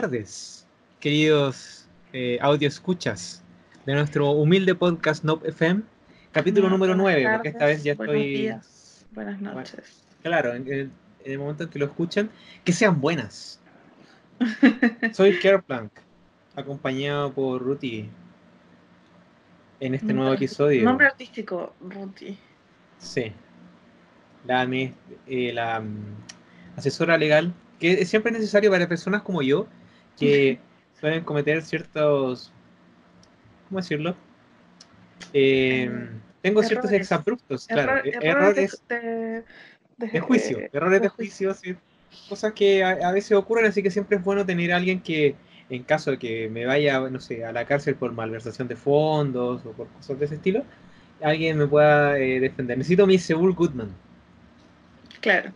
tardes, queridos eh, audio escuchas de nuestro humilde podcast Nope FM, capítulo número 9, porque esta vez ya buenos estoy... días, buenas noches. Claro, en el, en el momento en que lo escuchan, que sean buenas. Soy Kerplank, acompañado por Ruti en este nuevo episodio. Nombre artístico, Ruti. Sí. La, eh, la mm, asesora legal, que es siempre necesario para personas como yo, que suelen cometer ciertos, ¿cómo decirlo? Eh, tengo ciertos errores. exabruptos, claro, Error- errores de, de, de juicio, eh, errores de de juicio, sí, cosas que a, a veces ocurren, así que siempre es bueno tener a alguien que, en caso de que me vaya, no sé, a la cárcel por malversación de fondos o por cosas de ese estilo, alguien me pueda eh, defender. Necesito mi Seul Goodman. Claro.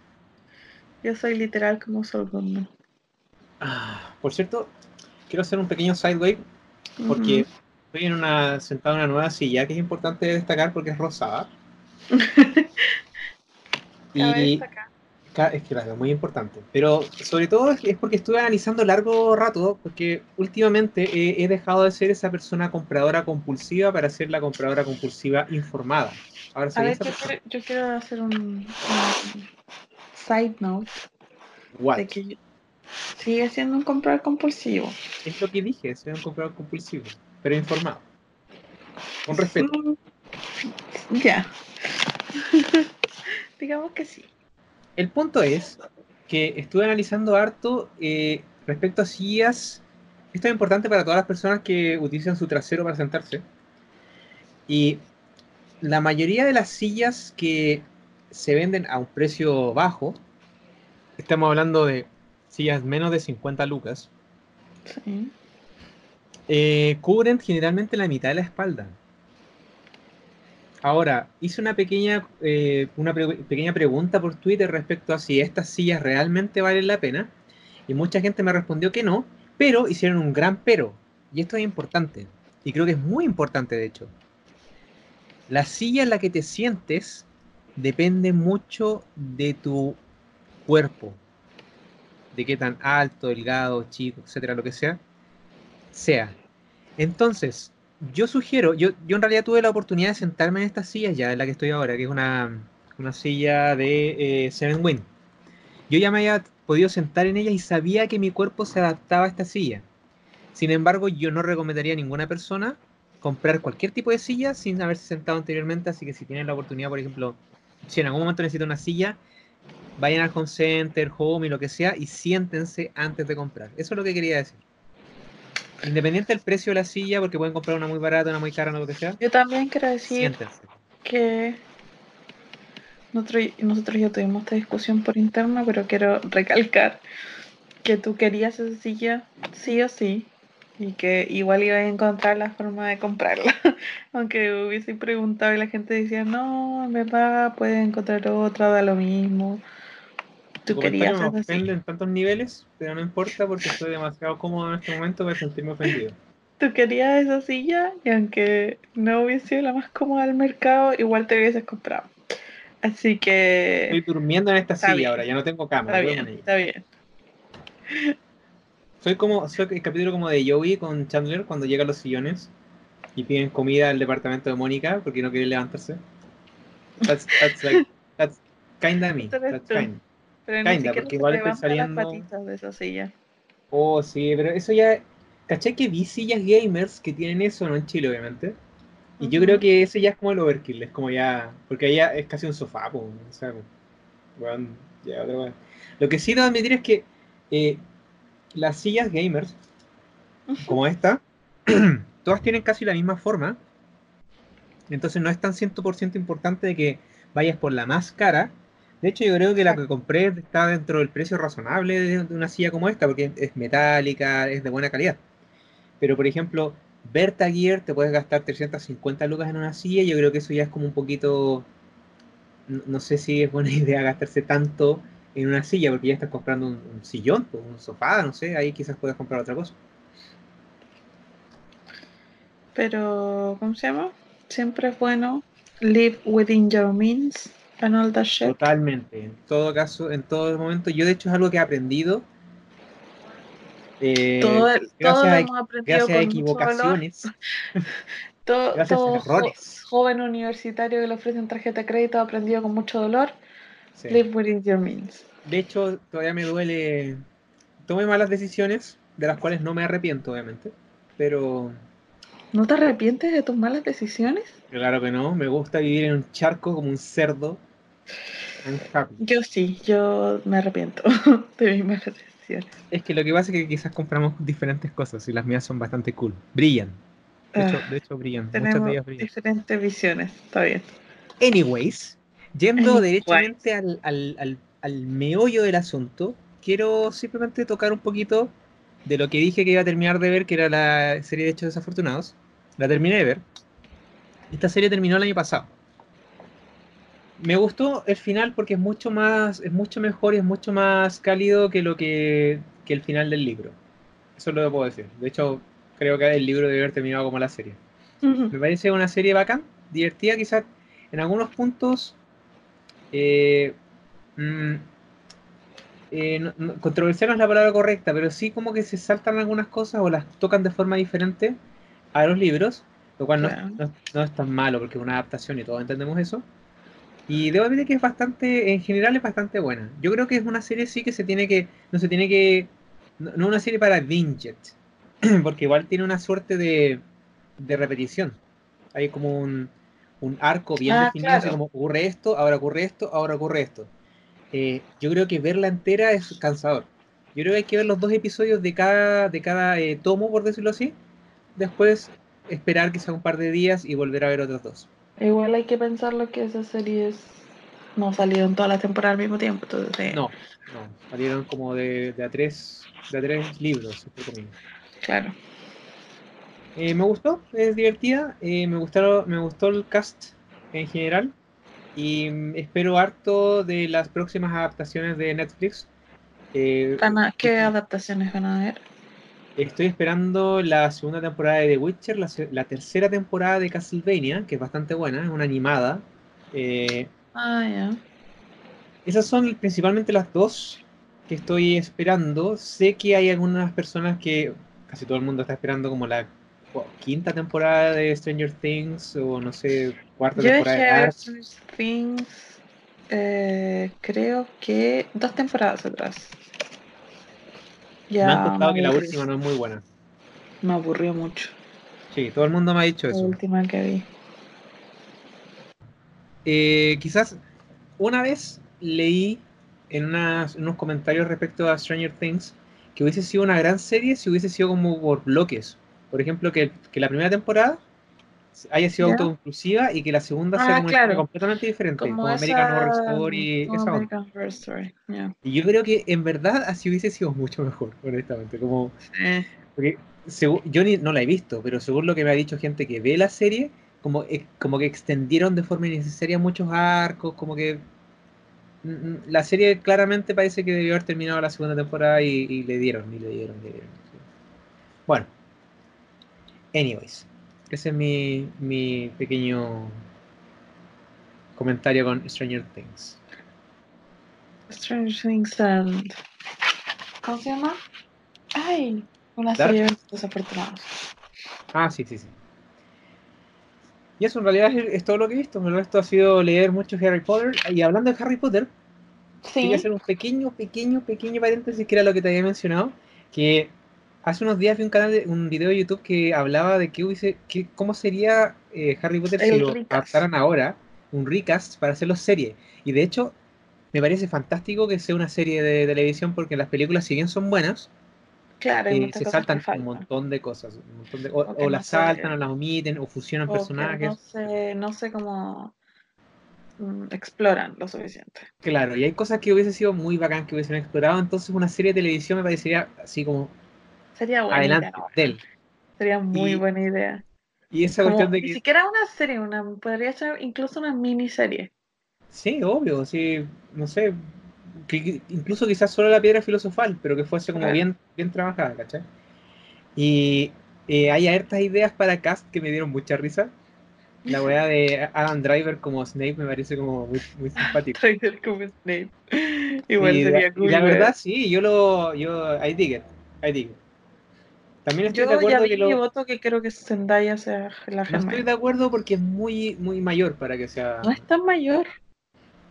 Yo soy literal como Sol Goodman. Ah, por cierto, quiero hacer un pequeño sideway porque estoy en una, sentado en una nueva silla que es importante destacar porque es rosada. Y es que claro, es muy importante. Pero sobre todo es, porque estuve analizando largo rato, porque últimamente he, he dejado de ser esa persona compradora compulsiva para ser la compradora compulsiva informada. Ahora A ver, yo quiero, yo quiero hacer un, un side note What? de que yo- sigue siendo un comprador compulsivo. Es lo que dije, soy un comprador compulsivo, pero informado. Con respeto. Mm, Ya. Digamos que sí. El punto es que estuve analizando harto eh, respecto a sillas. Esto es importante para todas las personas que utilizan su trasero para sentarse. Y la mayoría de las sillas que se venden a un precio bajo, estamos hablando de sillas menos de 50 lucas, Sí. eh, cubren generalmente la mitad de la espalda. Ahora, hice una pequeña, eh, una pre- pequeña pregunta por Twitter respecto a si estas sillas realmente valen la pena. Y mucha gente me respondió que no, pero hicieron un gran pero. Y esto es importante. Y creo que es muy importante, de hecho. La silla en la que te sientes depende mucho de tu cuerpo. De qué tan alto, delgado, chico, etcétera, lo que sea, sea. Entonces, yo sugiero, yo, yo en realidad tuve la oportunidad de sentarme en esta silla ya en la que estoy ahora, que es una, una silla de eh, Seven Win. Yo ya me había podido sentar en ella y sabía que mi cuerpo se adaptaba a esta silla. Sin embargo, yo no recomendaría a ninguna persona comprar cualquier tipo de silla sin haberse sentado anteriormente, así que si tienen la oportunidad, por ejemplo, si en algún momento necesitan una silla, vayan al home center, home y lo que sea y siéntense antes de comprar. Eso es lo que quería decir. Independiente del precio de la silla, porque pueden comprar una muy barata, una muy cara, no lo que sea, Yo también quiero decir siéntense. que nosotros, nosotros ya tuvimos esta discusión por interno, pero quiero recalcar que tú querías esa silla sí o sí y que igual ibas a encontrar la forma de comprarla. Aunque hubiese preguntado y la gente decía, no, en verdad puedes encontrar otra, da lo mismo. Tú querías me ofende en tantos niveles, pero no importa porque estoy demasiado cómodo en este momento para sentirme ofendido. Tú querías esa silla y aunque no hubiese sido la más cómoda del mercado, igual te hubieses comprado. Así que... Estoy durmiendo en esta silla bien. ahora, ya no tengo cama. Está bien, está bien. Soy como, soy el capítulo como de Joey con Chandler cuando llegan los sillones y piden comida al departamento de Mónica porque no quieren levantarse. That's, that's like, that's kinda me. That's tú. Pero Kinda, ni porque igual estoy las patitas de esa silla. Oh, sí, pero eso ya. ¿Cachai que vi sillas gamers que tienen eso, no en Chile, obviamente? Y yo creo que ese ya es como el overkill, es como ya. Porque ahí ya es casi un sofá, po, o sea, ya otra. Lo que sí debo admitir es que eh, las sillas gamers, como esta, todas tienen casi la misma forma. Entonces no es tan 100% importante de que vayas por la más cara. De hecho, yo creo que la que compré está dentro del precio razonable de, una silla como esta, porque es metálica, es de buena calidad. Pero, por ejemplo, Berta Gear te puedes gastar 350 lucas en una silla, yo creo que eso ya es como un poquito. No, no sé si es buena idea gastarse tanto en una silla, porque ya estás comprando un, un sillón, pues, un sofá, no sé, ahí quizás puedes comprar otra cosa. Pero, ¿cómo se llama? Siempre es bueno live within your means that shit. Totalmente. En todo caso, en todo momento, yo de hecho es algo que he aprendido Eh, todo, gracias todo a, hemos aprendido gracias a equivocaciones, Todo, gracias todo a jo- errores. joven universitario que le ofrecen tarjeta de crédito ha aprendido con mucho dolor. Sí. Live within your means. De hecho, todavía me duele. Tomé malas decisiones, de las cuales no me arrepiento, obviamente. Pero ¿No te arrepientes de tus malas decisiones? claro que no, me gusta vivir en un charco como un cerdo. Yo sí, yo me arrepiento de mis malas decisiones. Es que lo que pasa es que quizás compramos diferentes cosas y las mías son bastante cool. Brillan. De hecho, Ah, de hecho brillan. Muchas Tenemos de ellas brillan. diferentes visiones, está bien. Anyways, yendo Anyways. derechamente al, al, al, al meollo del asunto, quiero simplemente tocar un poquito de lo que dije que iba a terminar de ver, que era la serie de Hechos Desafortunados. La terminé de ver. Esta serie terminó el año pasado. Me gustó el final porque es mucho más, es mucho mejor y es mucho más cálido que lo que, que el final del libro. Eso lo puedo decir. De hecho, creo que el libro debe haber terminado como la serie. Me parece una serie bacán, divertida, quizás en algunos puntos eh, mm, eh, no- no- controversial no es la palabra correcta, pero sí como que se saltan algunas cosas o las tocan de forma diferente a los libros, lo cual es- Claro. no- no es tan malo porque es una adaptación y todos entendemos eso. Y debo admitir que es bastante, en general es bastante buena. Yo creo que es una serie sí que se tiene que, no se tiene que, no, no una serie para binge porque igual tiene una suerte de, de repetición. Hay como un, un arco bien Ah, definido, así claro. como ocurre esto, ahora ocurre esto, ahora ocurre esto. Eh, yo creo que verla entera es cansador. Yo creo que hay que ver los dos episodios de cada, de cada eh, tomo, por decirlo así. Después esperar que sea un par de días y volver a ver otros dos. Igual hay que pensarlo que esas series no salieron todas las temporadas al mismo tiempo. Entonces, eh, No, no, salieron como de, de a tres, de a tres libros. Claro. Eh, me gustó, es divertida, eh, me gustaron, me gustó el cast en general y mm, espero harto de las próximas adaptaciones de Netflix. Eh, ¿Qué adaptaciones van a ver? Estoy esperando la segunda temporada de The Witcher, la, tercera temporada de Castlevania, que es bastante buena, es una animada. Eh, Ah, ya. Esas son principalmente las dos que estoy esperando. Sé que hay algunas personas que casi todo el mundo está esperando como la quinta temporada de Stranger Things o no sé, cuarta Yo temporada de. Stranger Things, eh, creo que dos temporadas atrás. Ya Me han contado que la última no es muy buena. Me aburrió mucho. Sí, todo el mundo me ha dicho La eso. última que vi. Eh, quizás una vez leí en, unas- en unos comentarios respecto a Stranger Things que hubiese sido una gran serie si hubiese sido como por bloques. Por ejemplo, que, que la primera temporada haya sido Ya. autoconclusiva y que la segunda Ah, sea como claro. completamente diferente, como, Como American esa- Horror Story, como esa. American Horror Story. ya. Y yo creo que en verdad así hubiese sido mucho mejor, honestamente. Como, Eh, porque segu- yo ni, no la he visto, pero según lo que me ha dicho gente que ve la serie, como, eh, como que extendieron de forma innecesaria muchos arcos, como que la serie claramente parece que debió haber terminado la segunda temporada y, y le dieron, y le dieron, y le dieron. Bueno, anyways, ese es mi, mi pequeño comentario con Stranger Things. Stranger Things and... ¿Cómo se llama? Ay, una Dark. serie de desafortunados. Ah, sí, sí, sí. Y eso en realidad es, es todo lo que he visto. El resto ha sido leer mucho Harry Potter. Y hablando de Harry Potter, Sí. quería hacer un pequeño, pequeño, pequeño paréntesis que era lo que te había mencionado. Que hace unos días vi un canal, de, un video de YouTube que hablaba de qué hubiese, qué- cómo sería eh, Harry Potter si lo adaptaran ahora, un recast para hacerlo serie. Y de hecho, me parece fantástico que sea una serie de televisión porque las películas, si bien son buenas, Claro, eh, se saltan que un montón de cosas. un montón de- o, O que las se- saltan, o las omiten, o fusionan O que personajes. no sé, no sé cómo mm, exploran lo suficiente. Claro, y hay cosas que hubiese sido muy bacán que hubiesen explorado. Entonces, una serie de televisión me parecería así como Sería buena adelante idea. de él. Sería muy Y- buena idea. Y esa Como, cuestión de Ni que. siquiera una serie, una, podría ser incluso una miniserie. Sí, obvio, sí, no sé. que- incluso quizás solo la piedra filosofal, pero que fuese como Claro. bien, bien trabajada, ¿cachai? Y eh, hay hartas ideas para cast que me dieron mucha risa. La weá de Adam Driver como Snape me parece como muy, muy simpático. Trader como Snape. Igual Y la- sería y cool. la ver. verdad, sí, yo lo. Yo, I dig it, I dig it. También estoy Yo de ya acuerdo vi que lo, voto que creo que Zendaya sea la no estoy de acuerdo porque es muy, muy mayor para que sea. No es tan mayor.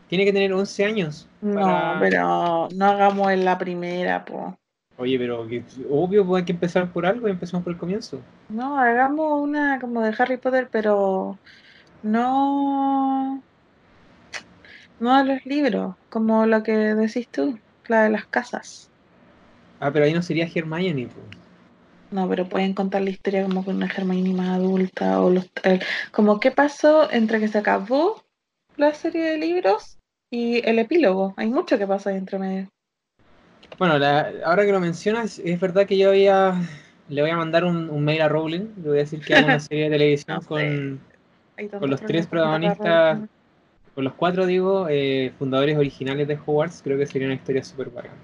Tiene que tener 11 años. No, pero no hagamos en la primera, po. Oye, pero que- obvio, pues hay que empezar por algo y empezamos por el comienzo. No, hagamos una como de Harry Potter, pero no, no de los libros, como la que decís tú, la de las casas. Ah, pero ahí no sería Hermione, pues. No, pero pueden contar la historia como con una Hermione más adulta o los, como qué pasó entre que se acabó la serie de libros y el epílogo. Hay mucho que pasa ahí entre medio. Bueno, la- ahora que lo mencionas, es verdad que yo había, le voy a mandar un, un mail a Rowling, le voy a decir que haga una serie de televisión No sé. con, Con los tres protagonistas- con los cuatro, digo, eh, fundadores originales de Hogwarts, creo que sería una historia súper bacana,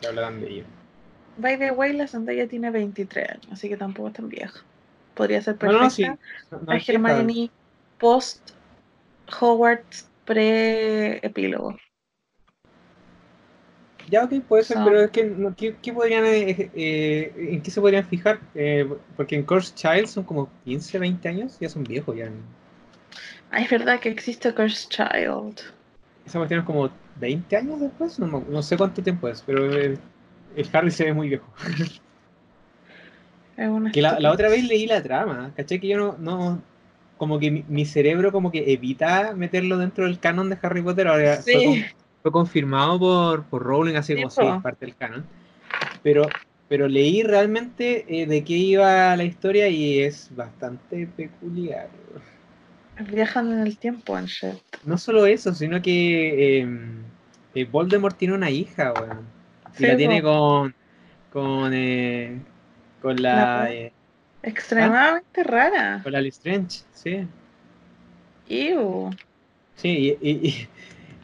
que hablaran de ello. By the way, la Zendaya tiene 23 años, así que tampoco es tan vieja. Podría ser No, perfecta. no, sí. No, no a. Hermione post Hogwarts pre epílogo. Ya, ok, puede ser, So- pero es que, no, ¿qué, qué podrían, eh, eh, ¿en qué se podrían fijar? Eh, porque en Cursed Child son como 15, 20 años, ya son viejos ya. Ah, es verdad que existe Cursed Child. Esa cuestión es como 20 años después, no, no sé cuánto tiempo es, pero el, Harry se ve muy viejo. Es una Que la, la otra vez leí la trama, ¿cachai? Que yo no, no como que mi, mi cerebro como que evita meterlo dentro del canon de Harry Potter, ahora fue, Sí. con- fue confirmado por, por Rowling, así Sí, como sí, es parte del canon. Pero, pero leí realmente eh, de qué iba la historia y es bastante peculiar. Viajan en el tiempo en shit. No solo eso, sino que eh, eh, Voldemort tiene una hija, weón. Y Sí, la tiene con, con, eh, con La eh, Extremadamente rara. con la Lestrange, sí. Ew. Sí, y, y- y-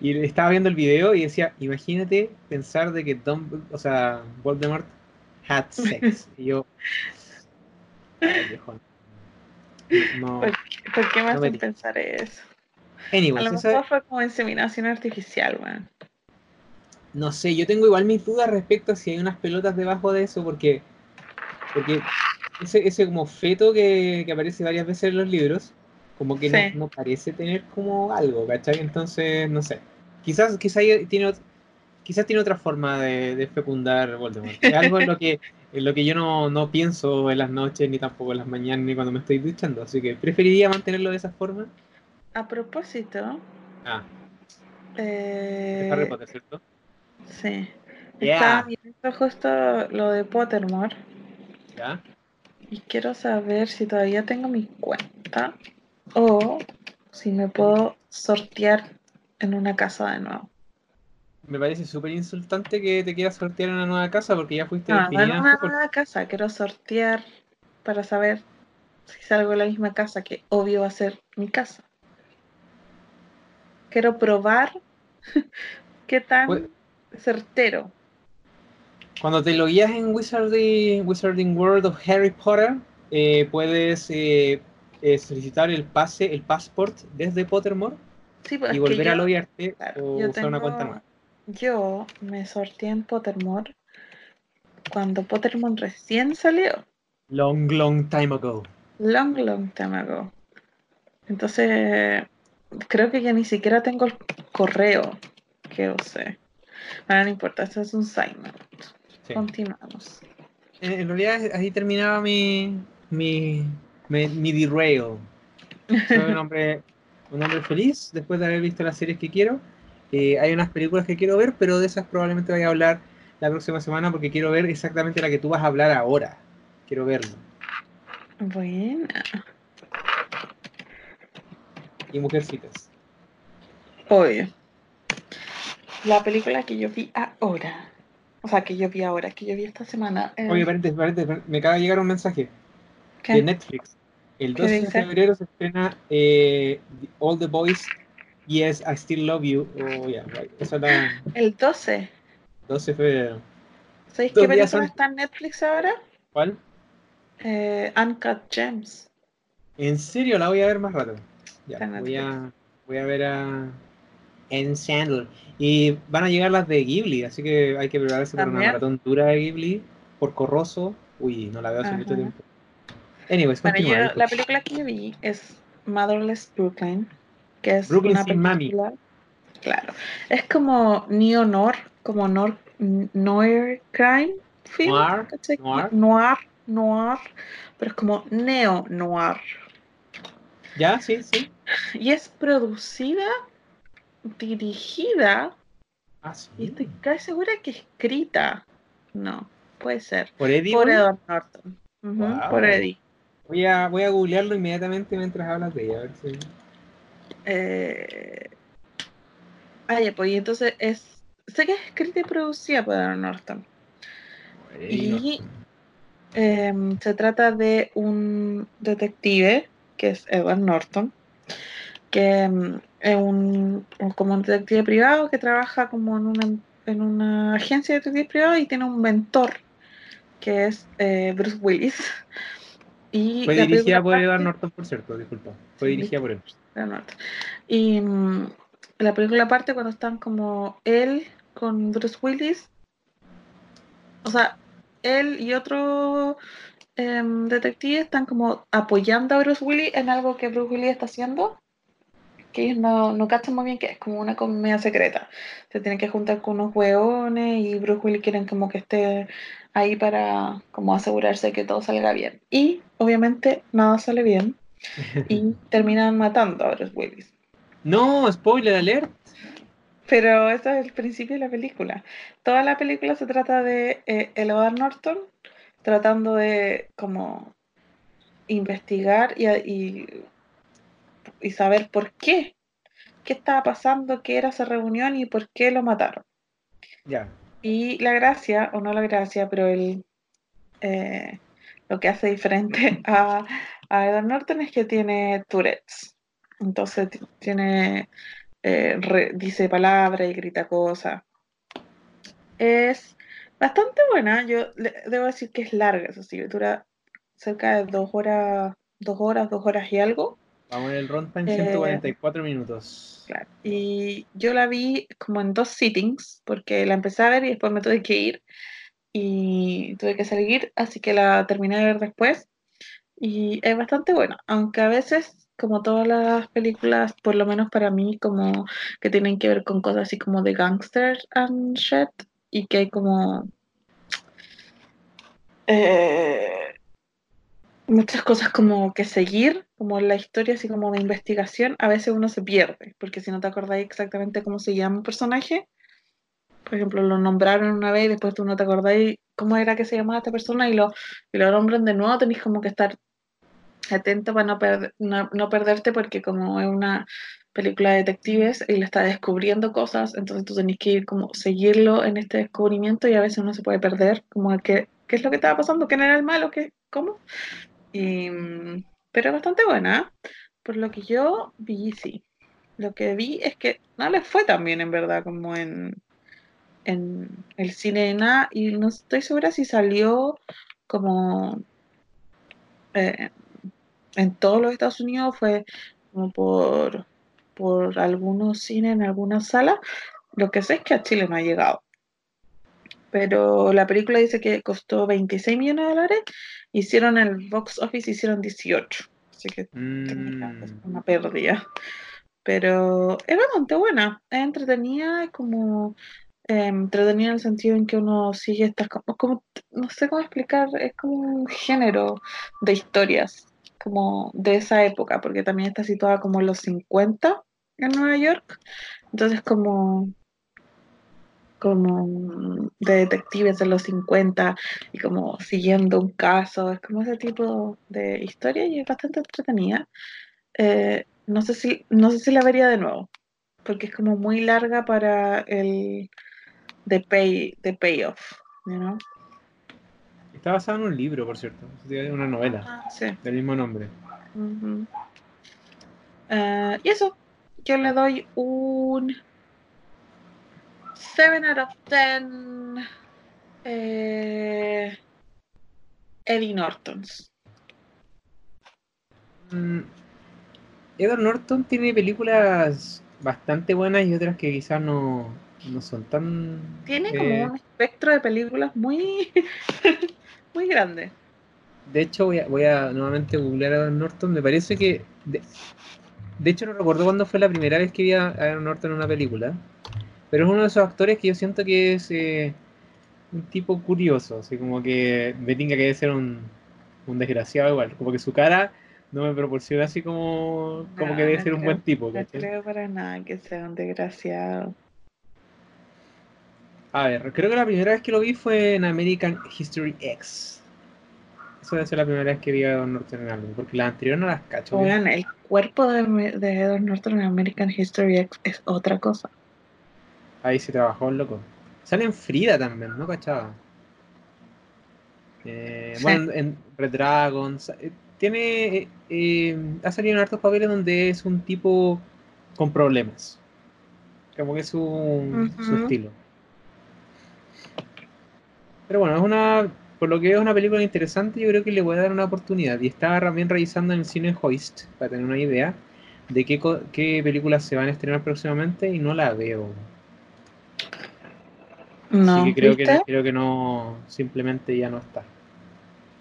y estaba viendo el video y decía, imagínate pensar de que Dumbledore, o sea, Voldemort had sex. Y yo, ay, viejo, no. ¿Por qué, por qué me No hacen pensar eso? Anyways, A lo mejor fue como inseminación artificial, weón. No sé, yo tengo igual mis dudas respecto a si hay unas pelotas debajo de eso, porque, porque ese, ese como feto que, que aparece varias veces en los libros, como que no- Sí. no, parece tener como algo, ¿cachai? Entonces, no sé. Quizás, quizás tiene, quizás tiene otra forma de, de fecundar Voldemort. Es algo en lo que, en lo que yo no, no pienso en las noches, ni tampoco en las mañanas, ni cuando me estoy duchando. Así que preferiría mantenerlo de esa forma. A propósito, Ah, eh, de Harry Potter, ¿cierto? Sí. Yeah. Estaba viendo justo lo de Pottermore ¿Ya? y quiero saber si todavía tengo mi cuenta o si me puedo sortear en una casa de nuevo. Me parece súper insultante que te quieras sortear en una nueva casa porque ya fuiste No, no en una por- nueva casa, quiero sortear para saber si salgo de la misma casa, que obvio va a ser mi casa. Quiero probar qué tan Pues- certero. Cuando te logueas en Wizarding, Wizarding World of Harry Potter, eh, puedes eh, eh, solicitar el pase, el passport desde Pottermore Sí, pues y volver a loguearte Claro, o usar una cuenta nueva. Yo me sorteé en Pottermore cuando Pottermore recién salió. Long, long time ago. Long, long time ago. Entonces, creo que ya ni siquiera tengo el correo que usé. Bueno, no importa, eso es un note. Sí. Continuamos. En, en realidad ahí terminaba mi, mi, mi, mi derail. Soy un hombre, un hombre feliz después de haber visto las series que quiero. Eh, hay unas películas que quiero ver, pero de esas probablemente voy a hablar la próxima semana porque quiero ver exactamente la que tú vas a hablar ahora. Quiero verlo. Buena. Y Mujercitas. Obvio. La película que yo vi ahora. O sea, que yo vi ahora, que yo vi esta semana. Oye, paréntesis, paréntesis, me acaba de llegar un mensaje ¿qué? de Netflix. El ¿Qué 12 de febrero se estrena eh, All the Boys, Yes, I Still Love You. Oh, yeah, right. La El 12. 12 de febrero. ¿Sabéis qué película está en Netflix ahora? ¿Cuál? Eh, Uncut Gems. En serio, la voy a ver más rato. Ya, voy a, voy a ver a En Sandler. Y van a llegar las de Ghibli, así que hay que prepararse para una maratón dura de Ghibli, por Corroso, Uy, no la veo hace mucho tiempo. Anyways, Bueno, yo- la película que yo vi es Motherless Brooklyn, que es Brooklyn una sin mami. película. Claro, es como neo-noir, como nor, noir crime film, Noir, noir. noir, noir, pero es como neo-noir. Ya, sí, sí. Y es producida, dirigida Ah, y estoy casi segura que escrita. No, puede ser. Por Eddie. Por? Edward Norton. Wow. Por Eddie. Voy a, voy a googlearlo inmediatamente mientras hablas de ella. A ver si... Eh... Ah, ya, pues y entonces es. Sé que es escrita y producida por Edward Norton. Y em, se trata de un detective, que es Edward Norton, que em, es un, como un detective privado que trabaja como en una, en una agencia de detectives privados y tiene un mentor, que es eh, Bruce Willis. Y Fue dirigida por Edward Norton, por cierto, disculpa. Fue dirigida por él. Y mm, la película parte cuando están como él con Bruce Willis. O sea, él y otro em, detective están como apoyando a Bruce Willis en algo que Bruce Willis está haciendo. Que ellos no, no cachan muy bien que es como una comedia secreta. Se tienen que juntar con unos hueones y Bruce Willis quieren como que esté ahí para como asegurarse que todo salga bien. Y obviamente nada sale bien y terminan matando a Bruce Willis. No, spoiler alert. Pero eso es el principio de la película. Toda la película se trata de eh, Edward Norton tratando de como investigar y, y, y saber por qué, qué estaba pasando, qué era esa reunión y por qué lo mataron. Ya. Y la gracia, o no la gracia, pero el, eh, lo que hace diferente a, a Edward Norton es que tiene Tourette's. Entonces tiene, eh, re- dice palabras y grita cosas. Es bastante buena. Yo le- debo decir que es larga, eso sí, dura cerca de dos horas, dos horas, dos horas y algo. Vamos en el runtime Eh, 144 minutos. Claro. Y yo la vi como en dos sittings, porque la empecé a ver y después me tuve que ir y tuve que salir, así que la terminé de ver después. Y es bastante buena, aunque a veces, como todas las películas, por lo menos para mí, como que tienen que ver con cosas así como de gangsters and shit, y que hay como eh, muchas cosas como que seguir, como la historia así como de investigación, a veces uno se pierde, porque si no te acordáis exactamente cómo se llama un personaje, por ejemplo, lo nombraron una vez y después tú no te acordáis cómo era que se llamaba esta persona y lo, y lo nombran de nuevo, tenéis como que estar atento para no, no, no perderte porque como es una película de detectives y le está descubriendo cosas, entonces tú tenés que ir como seguirlo en este descubrimiento y a veces uno se puede perder, como que, qué es lo que estaba pasando, quién era el malo, qué, cómo. Mm, pero bastante buena, ¿eh? por lo que yo vi, sí. Lo que vi es que no les fue tan bien en verdad como en, en el cine nada y no estoy segura si salió como eh, en todos los Estados Unidos fue como por, por algunos cines en algunas salas. Lo que sé es que a Chile no ha llegado. Pero la película dice que costó 26 millones de dólares. Hicieron el box office, hicieron 18. Así que técnicamente es Mm, una pérdida. Pero es bastante buena. Es entretenida, es como eh, entretenida en el sentido en que uno sigue estas como, como- no sé cómo explicar, es como un género de historias, como de esa época, porque también está situada como en los 50 en Nueva York. Entonces como como de detectives de los 50 y como siguiendo un caso, es como ese tipo de historia y es bastante entretenida. Eh, no sé si, no sé si la vería de nuevo, porque es como muy larga para el the pay, the payoff, you know? Está basado en un libro, por cierto. Una novela Ah, sí. del mismo nombre. Eh, y eso, yo le doy un 7 out of 10 eh, Eddie Nortons. Mm, Edward Norton tiene películas bastante buenas y otras que quizás no, no son tan. Tiene eh, como un espectro de películas muy, muy grande. De hecho, voy a, voy a nuevamente googlear a Edward Norton. Me parece que. De, de hecho, no recuerdo cuándo fue la primera vez que vi a Edward Norton en una película. Pero es uno de esos actores que yo siento que es eh, un tipo curioso. Así como que me tinga que debe ser un, un desgraciado igual. Como que su cara no me proporciona así como, como No, que debe no ser un buen tipo. No ¿cachai? creo para nada que sea un desgraciado. A ver, creo que la primera vez que lo vi fue en American History X. Eso debe ser la primera vez que vi a Edward Norton en algo, porque las anteriores no las cacho. Oigan, el cuerpo de, de Edward Norton en American History X es otra cosa. Ahí se trabajó el loco. Sale en Frida también, ¿no cachaba? Eh, Sí. Bueno, en, Red Dragon. eh, Tiene. eh, eh, ha salido en hartos papeles donde es un tipo con problemas. Como que es su, su estilo. Pero bueno, es una. Por lo que veo, es una película interesante. Yo creo que le voy a dar una oportunidad. Y estaba también revisando en el cine Hoist para tener una idea de qué, qué películas se van a estrenar próximamente y no la veo. No, Así que creo ¿viste? que creo que no, simplemente ya no está.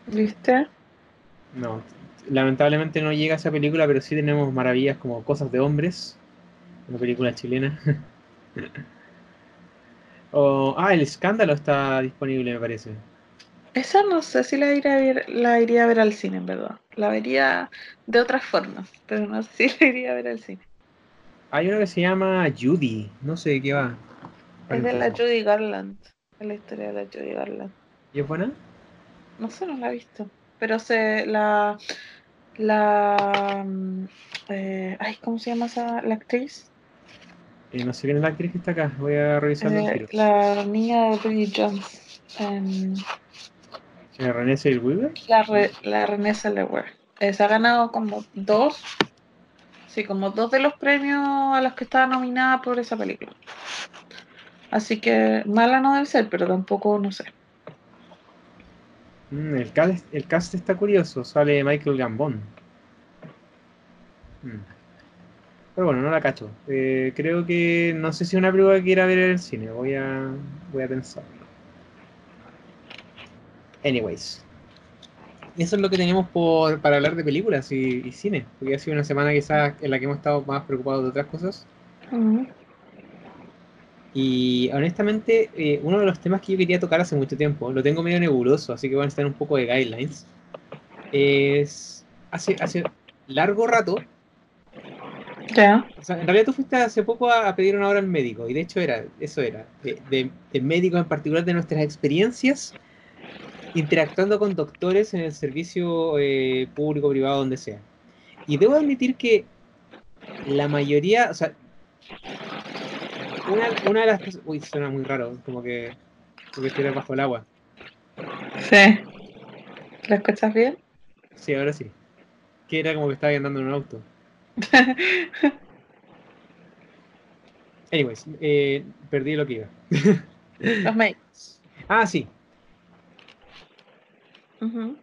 ¿Viste? No, lamentablemente no llega esa película, pero sí tenemos maravillas como Cosas de Hombres, una película chilena. o, ah, El Escándalo está disponible, me parece. Esa no sé si la iría a ver, la iría a ver al cine, en verdad. La vería de otras formas, pero no sé si la iría a ver al cine. Hay una que se llama Judy, no sé de qué va. Es de la Judy Garland. Es la historia de la Judy Garland. ¿Y es buena? No sé, no la he visto. Pero se la. La. mm, eh, ay, ¿cómo se llama esa la actriz? Eh, no sé quién es la actriz que está acá, voy a revisarlo al Eh, la niña de Bridget Jones. em, Eh, Renée Zellweger. la, re- la Renée Zellweger. Se ha ganado como dos. Sí, como dos de los premios a los que estaba nominada por esa película. Así que mala no debe ser, pero tampoco no sé. Mm, el, cast, el cast está curioso, sale Michael Gambon. Mm. Pero bueno, no la cacho. Eh, creo que no sé si es una película que quiera ver en el cine. Voy a, voy a pensarlo. Anyways. Eso es lo que tenemos por, para hablar de películas y, y cine. Porque ha sido una semana quizás en la que hemos estado más preocupados de otras cosas. Ujú. Y honestamente, eh, uno de los temas que yo quería tocar hace mucho tiempo, lo tengo medio nebuloso, así que van a estar un poco de guidelines, es hace, hace largo rato, Ya. o sea, en realidad tú fuiste hace poco a, a pedir una hora al médico, y de hecho era, eso era, de, de, de médicos en particular, de nuestras experiencias interactuando con doctores en el servicio eh, público, privado, donde sea. Y debo admitir que la mayoría, o sea, una, una de las uy, suena muy raro, como que, como que estoy bajo el agua. Sí. ¿Lo escuchas bien? Sí, ahora sí. Que era como que estaba andando en un auto. Anyways, eh, perdí lo que iba. Los médicos. Ah, sí.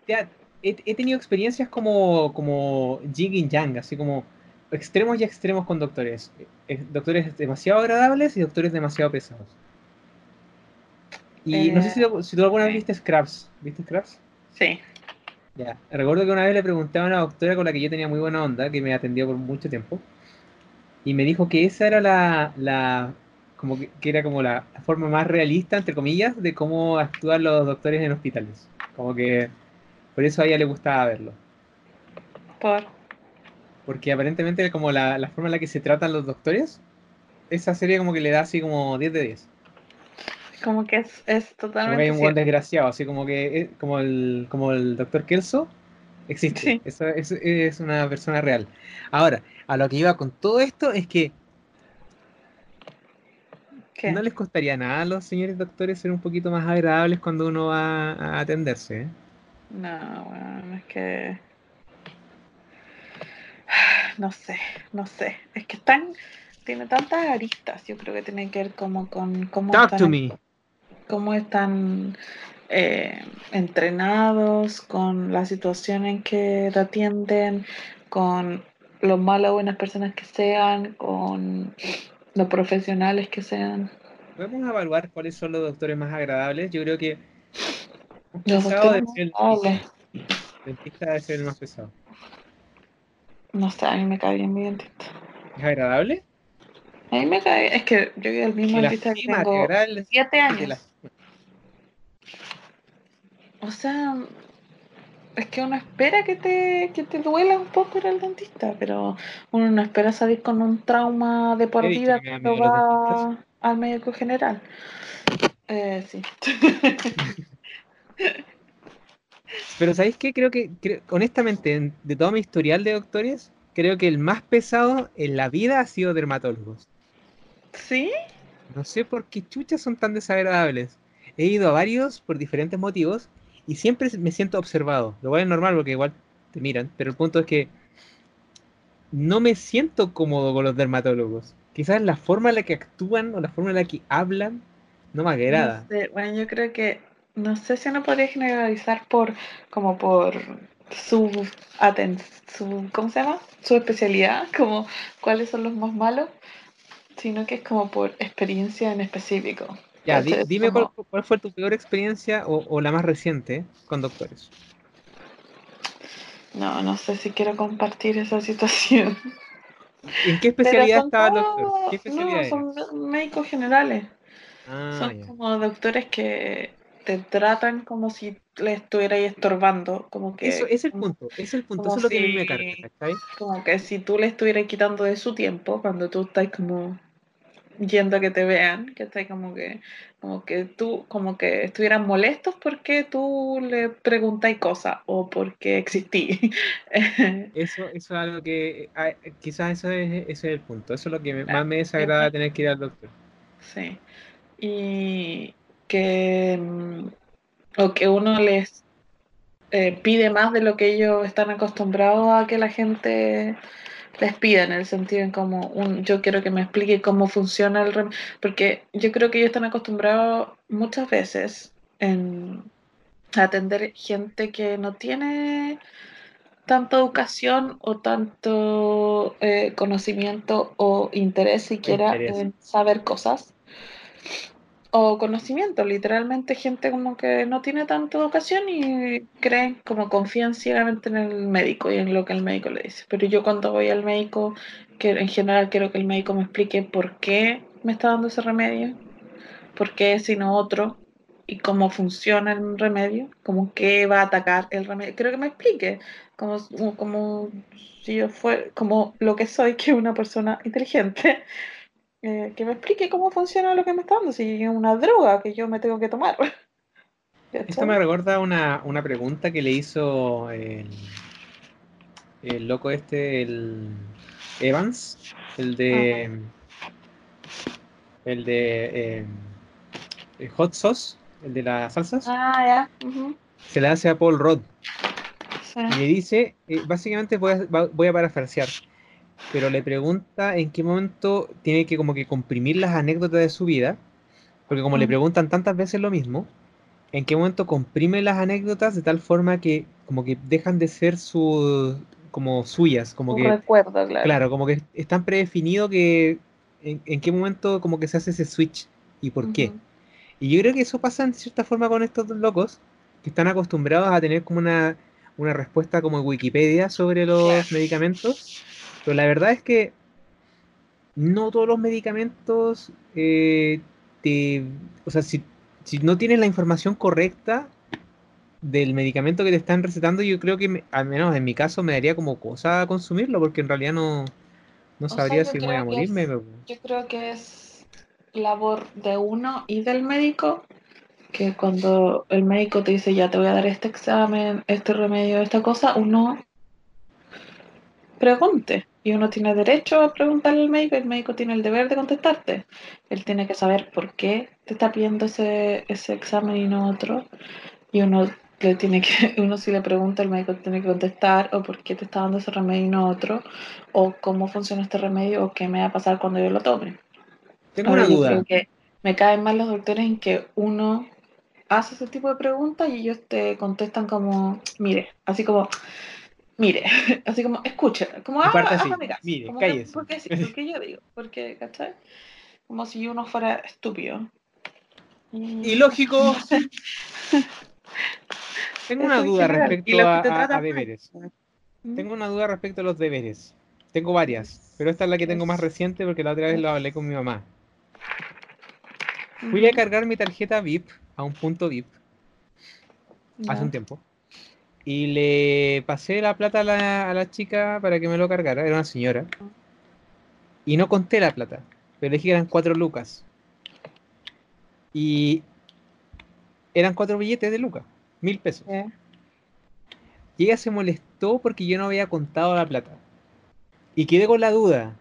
Ya, he, he tenido experiencias como, como yin y yang, así como extremos y extremos con doctores. Eh, demasiado agradables y doctores demasiado pesados. Y no sé si, tú- si tú alguna vez viste Scraps. ¿Viste Scraps? Sí. Ya. Recuerdo que una vez le pregunté a una doctora con la que yo tenía muy buena onda, que me atendió por mucho tiempo, y me dijo que esa era la, la como que, que era como la forma más realista, entre comillas, de cómo actúan los doctores en hospitales. Como que por eso a ella le gustaba verlo. Por. Porque aparentemente como la, la forma en la que se tratan los doctores, esa serie como que le da así como 10 de 10. Como que es, es Como que totalmente hay un buen desgraciado, así como que como el, como el doctor Kelso existe. Sí. Eso es, es una persona real. Ahora, a lo que iba con todo esto es que ¿Qué? no les costaría nada a los señores doctores ser un poquito más agradables cuando uno va a atenderse. ¿eh? No, bueno, es que. No sé, no sé. Es que están. Tiene tantas aristas. Yo creo que tiene que ver como con cómo Talk están, to me. cómo están eh, entrenados, con la situación en que te atienden, con lo malas o buenas personas que sean, con los profesionales que sean. Podemos evaluar cuáles son los doctores más agradables. Yo creo que Los pesado doctores el no dentista. El dentista debe ser el más pesado. No sé, a mí me cae bien mi dentista. ¿Es agradable? A mí me cae, es que yo voy al mismo dentista que te tengo siete te años. O sea, es que uno espera que te, que te duela un poco ir al dentista, pero uno no espera salir con un trauma de por vida cuando va al médico general. Eh, sí. Pero ¿sabéis qué? Creo que, creo- honestamente, en- de todo mi historial de doctores, creo que el más pesado en la vida ha sido dermatólogos. ¿Sí? No sé por qué chuchas son tan desagradables. He ido a varios por diferentes motivos y siempre me siento observado. Lo cual es normal porque igual te miran, pero el punto es que no me siento cómodo con los dermatólogos. Quizás la forma en la que actúan o la forma en la que hablan no me agrada. No sé, bueno, yo creo que, no sé si uno podría generalizar por, como por su aten su, ¿cómo se llama? Su especialidad, como cuáles son los más malos, sino que es como por experiencia en específico. Ya, dime cuál, Como- cuál fue tu peor experiencia o, o la más reciente con doctores. No, no sé si quiero compartir esa situación. ¿En qué especialidad estaba el doctor? ¿Qué especialidad no, son médicos generales. Ah, son ya. como doctores que te tratan como si le estuvieras estorbando, como que Eso es el punto, es el punto, eso es lo que a mí me carga, ¿cachai? como que si tú le estuvieras quitando de su tiempo cuando tú estás como yendo a que te vean, que estás como que como que tú como que estuvieran molestos porque tú le preguntáis cosas o porque existí. Eso, eso es algo que, ah, quizás eso es, ese es el punto, eso es lo que más me desagrada tener que ir al doctor. sí. Y que mm, o que uno les eh, pide más de lo que ellos están acostumbrados a que la gente les pida, en el sentido en como un, yo quiero que me explique cómo funciona el remedio, porque yo creo que ellos están acostumbrados muchas veces en atender gente que no tiene tanta educación o tanto eh, conocimiento o interés siquiera interés. en saber cosas o conocimiento, literalmente gente como que no tiene tanta educación y creen como confían ciegamente en el médico y en lo que el médico le dice. Pero yo cuando voy al médico, que en general quiero que el médico me explique por qué me está dando ese remedio, por qué si no otro y cómo funciona el remedio, como qué va a atacar el remedio. Quiero que me explique, como, como si yo fuera, como lo que soy, que una persona inteligente eh, que me explique cómo funciona lo que me está dando, si es una droga que yo me tengo que tomar. Esto me recuerda una, una pregunta que le hizo el, el loco este, el Evans, el de el de eh, el Hot Sauce, el de las salsas, Ah, ya. se le hace a Paul Rudd. sí. Y le dice, eh, básicamente voy a, voy a parafrasear, pero le pregunta en qué momento tiene que como que comprimir las anécdotas de su vida, porque como le preguntan tantas veces lo mismo, en qué momento comprime las anécdotas de tal forma que como que dejan de ser su, como suyas, como Un que, recuerdo, claro. claro, como que es tan predefinido que en, en qué momento como que se hace ese switch y por qué. Y yo creo que eso pasa en cierta forma con estos dos locos, que están acostumbrados a tener como una, una respuesta como Wikipedia sobre los medicamentos, pero la verdad es que no todos los medicamentos eh, te... O sea, si, si no tienes la información correcta del medicamento que te están recetando, yo creo que, me- al menos en mi caso, me daría como cosa consumirlo, porque en realidad no, no sabría si voy a morirme. es- Yo creo que es labor de uno y del médico, que cuando el médico te dice ya te voy a dar este examen, este remedio, esta cosa, uno pregunte. Y uno tiene derecho a preguntarle al médico, el médico tiene el deber de contestarte. Él tiene que saber por qué te está pidiendo ese, ese examen y no otro. Y uno le tiene que, uno si le pregunta, el médico tiene que contestar, o por qué te está dando ese remedio y no otro, o cómo funciona este remedio, o qué me va a pasar cuando yo lo tome. Tengo Ahora una duda. que me caen mal los doctores en que uno hace ese tipo de preguntas y ellos te contestan como, mire, así como, mire, así como, escuche, como, ah, parte así, caso. mire, como que, porque sí, porque yo digo, porque, ¿cachai? Como si uno fuera estúpido. Y- Ilógico. Tengo una duda respecto a, a- deberes. ¿Mm? Tengo una duda respecto a los deberes. Tengo varias, pero esta es la que tengo más reciente porque la otra vez lo hablé con mi mamá. Fui a Ujú. cargar mi tarjeta VIP a un punto VIP hace un tiempo. Y le pasé la plata a la, a la chica para que me lo cargara, era una señora. Y no conté la plata, pero le dije que eran cuatro lucas. Y eran cuatro billetes de lucas, mil pesos. Eh, Y ella se molestó porque yo no había contado la plata. Y quedé con la duda,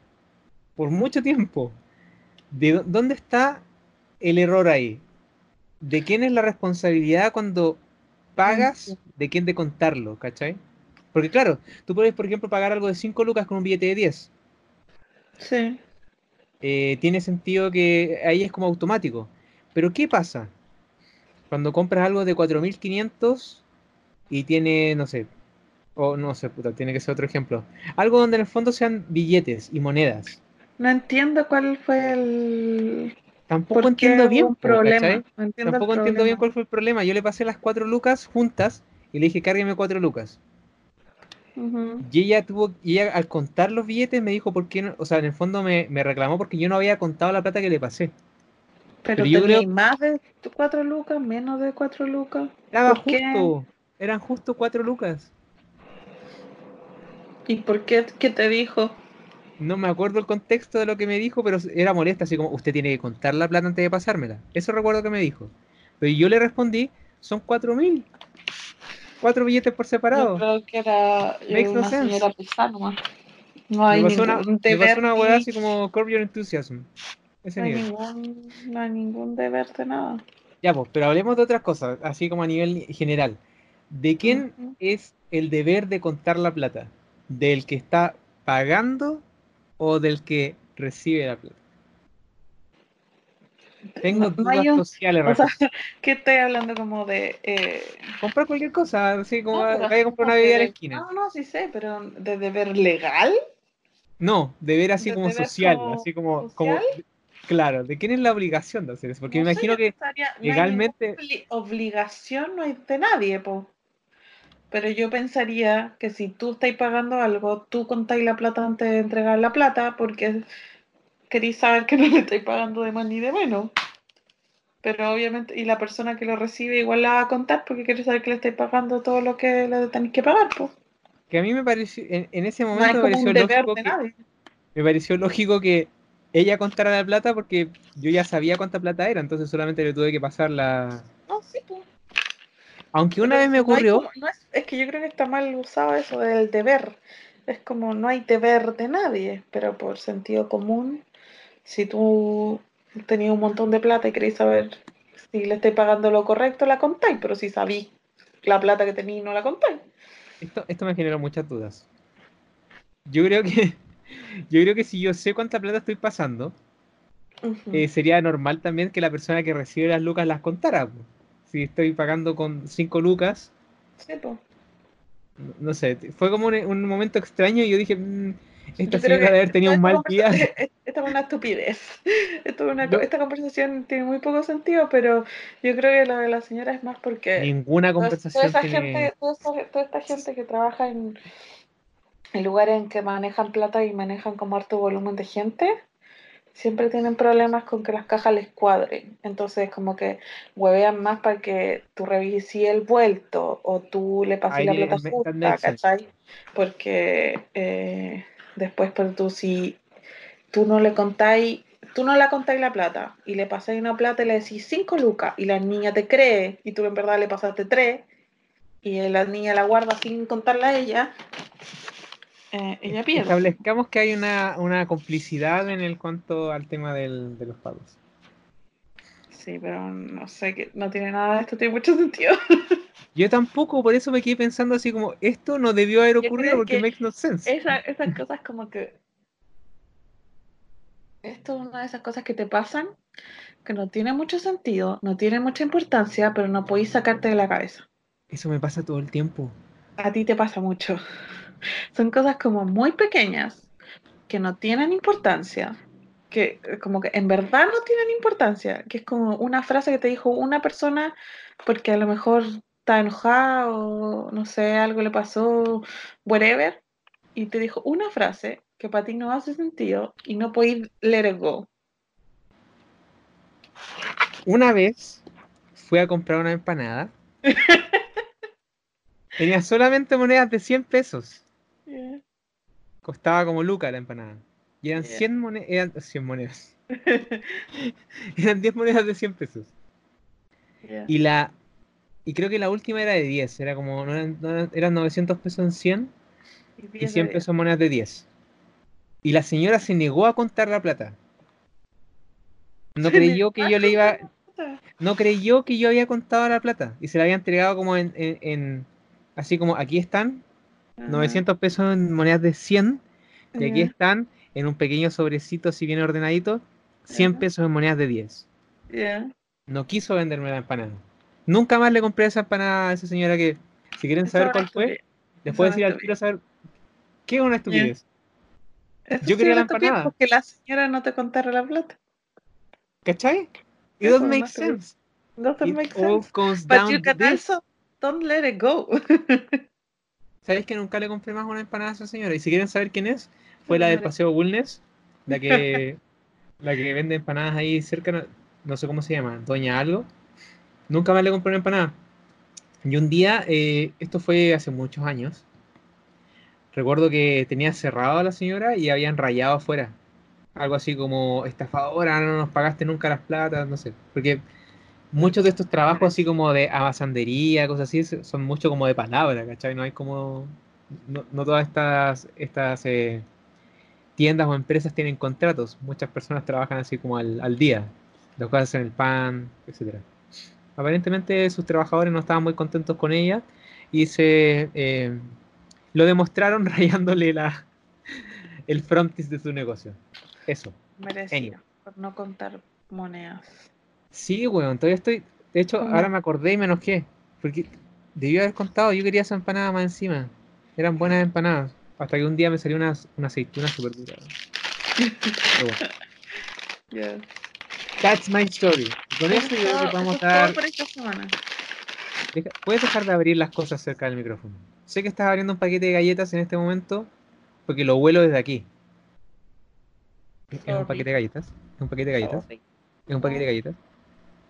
por mucho tiempo, de dó- dónde está el error ahí. ¿De quién es la responsabilidad cuando pagas? ¿De quién de contarlo? ¿Cachai? Porque claro, tú puedes, por ejemplo, pagar algo de 5 lucas con un billete de 10. Sí. Eh, tiene sentido que ahí es como automático. Pero ¿qué pasa? Cuando compras algo de 4.500 y tiene, no sé, o no sé, puta, tiene que ser otro ejemplo. Algo donde en el fondo sean billetes y monedas. No entiendo cuál fue el. Tampoco entiendo bien, problema. Tampoco entiendo bien cuál fue el problema. Yo le pasé las 4 lucas juntas y le dije, cárgueme 4 lucas. Y ella tuvo, y ella al contar los billetes me dijo por qué no, o sea, en el fondo me, me reclamó porque yo no había contado la plata que le pasé. Pero, Pero yo creo- más de cuatro lucas, menos de cuatro lucas. Era ¿Por qué? justo, eran justo 4 lucas. ¿Y por qué? ¿Qué te dijo? No me acuerdo el contexto de lo que me dijo, pero era molesta, así como usted tiene que contar la plata antes de pasármela. Eso recuerdo que me dijo. Pero yo le respondí, son cuatro mil. Cuatro billetes por Yo separado. creo que era Makes no una señora pesada nomás. No hay Me pasó una, ningún me deber. pasó una weá ni- así como Curb Your Enthusiasm. Ese no, hay nivel. ningún, no hay ningún deber de nada. Ya, pues, pero hablemos de otras cosas, así como a nivel general. ¿De quién es el deber de contar la plata? ¿Del que está pagando o del que recibe la plata? Tengo dudas sociales O sea. ¿qué estoy hablando como de... eh, Comprar cualquier cosa, así como no, vaya a comprar una bebida a la de- esquina. No, no, sí sé, pero de deber legal. No, deber así ¿De como deber social, como así como, como, claro, ¿de quién es la obligación de hacer eso? Porque No me imagino que legalmente- obli- obligación no hay de nadie, po. Pero yo pensaría que si tú estás pagando algo, tú contáis la plata antes de entregar la plata porque queréis saber que no le estáis pagando de más ni de menos. Pero obviamente, y la persona que lo recibe igual la va a contar porque quiere saber que le estáis pagando todo lo que le tenéis que pagar, po. que a mí me pareció, en, en ese No momento me como pareció lógico de que, me pareció lógico que ella contara la plata porque yo ya sabía cuánta plata era, entonces solamente le tuve que pasar la... No, sí, po. Aunque una Pero vez me no hay ocurrió, como- no es, es que yo creo que está mal usado eso del deber. Es como no hay deber de nadie, pero por sentido común, si tú tenías un montón de plata y queréis saber si le estáis pagando lo correcto, la contáis, pero si sabéis la plata que tenéis, no la contáis. esto, esto me generó muchas dudas. Yo creo que, yo creo que si yo sé cuánta plata estoy pasando, eh, sería normal también que la persona que recibe las lucas las contara. Si estoy pagando con 5 lucas, no, no sé, fue como un, un momento extraño y yo dije, "Mm, esta Yo señora debe haber tenido un mal día. Esta es una estupidez. Esto es una, No. Esta conversación tiene muy poco sentido, pero yo creo que lo de la señora es más porque Ninguna Toda- conversación toda esa tiene... gente, toda, esa- toda esta gente que trabaja en, en lugares en que manejan plata y manejan como harto volumen de gente, siempre tienen problemas con que las cajas les cuadren. Entonces, como que huevean más para que tú revises el vuelto o tú le pases Ahí la plata justa. ¿cachai? Porque eh, después, pero tú si tú no le contáis, tú no la contáis la plata y le pasáis una plata y le decís 5 lucas y la niña te cree y tú en verdad le pasaste 3 y la niña la guarda sin contarla a ella, eh, ella pierde. Establezcamos que hay una, una complicidad en el cuanto al tema del- de los pagos. Sí, pero no sé, que no tiene nada de esto, tiene mucho sentido. Yo tampoco, por eso me quedé pensando así como, esto no debió haber ocurrido porque que makes no sense. Esa- esas cosas como que... Esto es una de esas cosas que te pasan que no tiene mucho sentido, no tiene mucha importancia, pero no podéis sacarte de la cabeza. Eso me pasa todo el tiempo. A ti te pasa mucho. Son cosas como muy pequeñas que no tienen importancia, que eh, como que en verdad no tienen importancia, que es como una frase que te dijo una persona porque a lo mejor está enojado, no sé, algo le pasó, whatever, y te dijo una frase que para ti no hace sentido y no podéis let it go. Una vez fui a comprar una empanada. Tenía solamente monedas de 100 pesos. Costaba como Luca la empanada. Y eran Yeah. 100 monedas. Eran 100 monedas. eran 10 monedas de 100 pesos. Yeah. Y la. Y creo que la última era de 10. Era como. no eran, no eran- eran 900 pesos en 100 Y y diez 100 de- pesos monedas de 10. Y la señora se negó a contar la plata. No creyó que yo le iba. No creyó que yo había contado la plata. Y se la había entregado como en. en- en- así como aquí están. Ajá. 900 pesos en monedas de 100. Y aquí están en un pequeño sobrecito, si bien ordenadito, 100 Ajá. pesos en monedas de 10. Ya. No quiso venderme la empanada. Nunca más le compré esa empanada a esa señora que, si quieren saber cuál fue, les puedo decir al tiro saber qué es una estupidez. Yo quería la empanada. Porque la señora no te contara la plata. ¿Cachai? It doesn't es make sense. Doesn't It make all sense. comes But down you can also don't let it go. ¿Sabéis que nunca le compré más una empanada a esa señora? Y si quieren saber quién es, fue la del Paseo Bulnes, la que, la que vende empanadas ahí cerca, no, no sé cómo se llama, Doña Algo. Nunca más le compré una empanada. Y un día, eh, esto fue hace muchos años, recuerdo que tenía cerrado a la señora y habían rayado afuera. Algo así como, estafadora, no nos pagaste nunca las platas, no sé. Porque muchos de estos trabajos así como de abasandería, cosas así, son mucho como de palabra, ¿cachai? No hay como... No, no todas estas, estas eh, tiendas o empresas tienen contratos. Muchas personas trabajan así como al, al día. Los que hacen el pan, etcétera. Aparentemente sus trabajadores no estaban muy contentos con ella y se eh, lo demostraron rayándole la, el frontis de su negocio. Eso. Merecido. Por no contar monedas. Sí, weón, todavía estoy. De hecho, ¿Cómo? ahora me acordé y me enojé. Porque debió haber contado, yo quería esa empanada más encima. Eran buenas empanadas. Hasta que un día me salió una, una aceituna súper dura. Pero bueno, Yeah. that's my story. Y con eso yo creo que es todo dar. por esta semana. deja- Puedes dejar de abrir las cosas cerca del micrófono. Sé que estás abriendo un paquete de galletas en este momento. Porque lo huelo desde aquí. ¿Es un paquete de galletas? ¿Es un paquete de galletas? Sorry. ¿Es un paquete de galletas?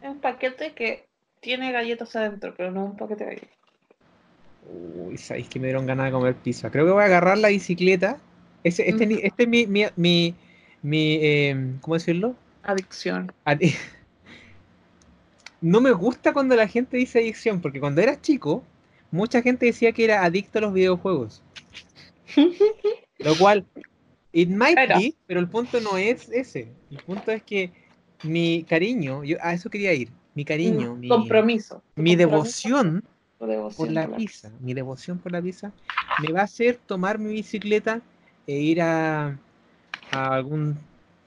Es un paquete que tiene galletas adentro, pero no un paquete de galletas. Uy, sabéis que me dieron ganas de comer pizza. Creo que voy a agarrar la bicicleta. Este, Ujú. este es mi, mi, mi, mi, em, ¿cómo decirlo? Adicción. Adi- No me gusta cuando la gente dice adicción, porque cuando era chico, mucha gente decía que era adicto a los videojuegos. Lo cual, it might Era. be, pero el punto no es ese. El punto es que mi cariño, yo a eso quería ir, mi cariño, mi, compromiso. Mi compromiso, devoción por la pizza, mi devoción por la pizza, me va a hacer tomar mi bicicleta e ir a, a algún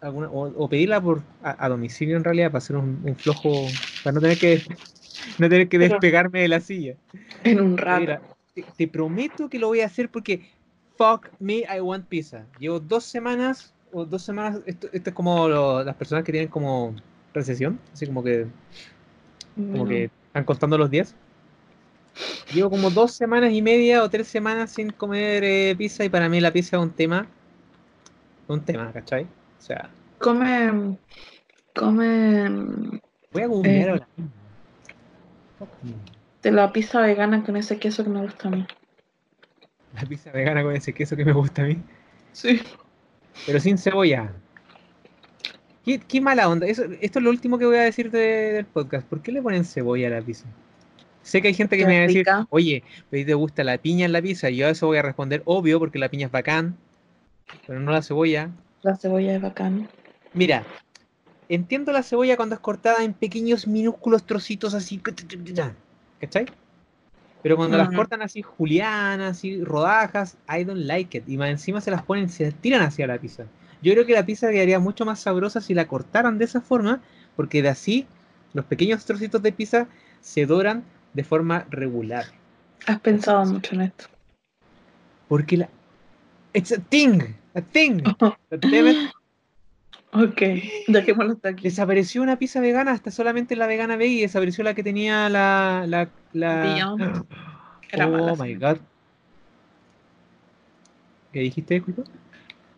alguna, o, o pedirla por a, a domicilio en realidad para hacer un, un flojo, para no tener que no tener que despegarme de la silla. En un rato. Mira, te, te prometo que lo voy a hacer porque fuck me, I want pizza. Llevo dos semanas o dos semanas, esto, esto es como lo- las personas que tienen como recesión, así como que como que están contando los días. Llevo como dos semanas y media o tres semanas sin comer eh, pizza y para mí la pizza es un tema, un tema, ¿cachai? O sea, Come. Come. voy a googlear Eh. ahora. De la pizza vegana con ese queso que me gusta a mí. La pizza vegana con ese queso que me gusta a mí, Sí. Pero sin cebolla. Qué, qué mala onda. Eso, esto es lo último que voy a decir de- del podcast. ¿Por qué le ponen cebolla a la pizza? Sé que hay gente que me va a decir, oye, ¿pero te gusta la piña en la pizza? Y yo a eso voy a responder, obvio, porque la piña es bacán, pero no la cebolla. La cebolla es bacán. Mira, entiendo la cebolla cuando es cortada en pequeños, minúsculos trocitos así, ¿cachai? Pero cuando las cortan así julianas, así rodajas, I don't like it. Y más encima se las ponen, se tiran hacia la pizza. Yo creo que la pizza quedaría mucho más sabrosa si la cortaran de esa forma, porque de así los pequeños trocitos de pizza se doran de forma regular. Has pensado mucho en esto. Porque la... It's a thing, a thing. It. Ok, dejémoslo hasta aquí. Desapareció una pizza vegana, hasta solamente la vegana veggie, desapareció la que tenía la. la, la... Era oh mala, my god. ¿Qué dijiste, disculpa?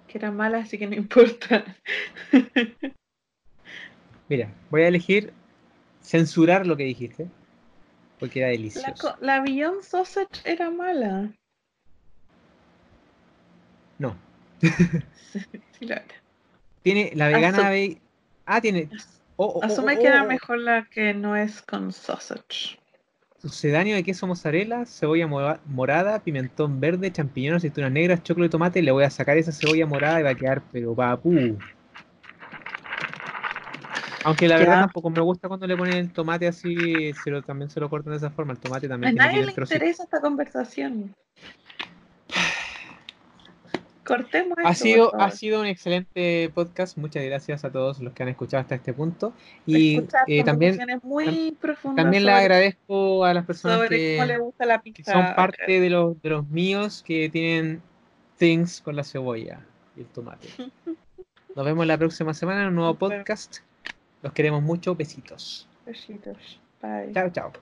Que era mala, así que no importa. Mira, voy a elegir censurar lo que dijiste. Porque era La, delicioso. co- la Beyond Sausage era mala. No. Sí, la era. Tiene la vegana ve- Ah, tiene. oh, oh, Asume oh, que era mejor la que no es con sausage. Sucedáneo de queso mozzarella, cebolla mora- morada, pimentón verde, champiñones, aceitunas negras, choclo y tomate. Le voy a sacar esa cebolla morada y va a quedar, pero papu. Aunque la Ya. verdad tampoco me gusta cuando le ponen el tomate así, se lo, también se lo cortan de esa forma. El tomate A también tiene que nadie le interesa esta conversación. Cortemos. Esto, ha, sido, ha sido un excelente podcast. Muchas gracias a todos los que han escuchado hasta este punto. Y eh, también, muy también le agradezco a las personas que, la que, son parte de, los, de los míos que tienen things con la cebolla y el tomate. Nos vemos la próxima semana en un nuevo podcast. Los queremos mucho. Besitos. Besitos. Bye. Chao, chao.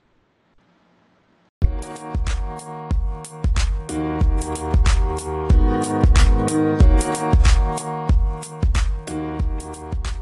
Thank you.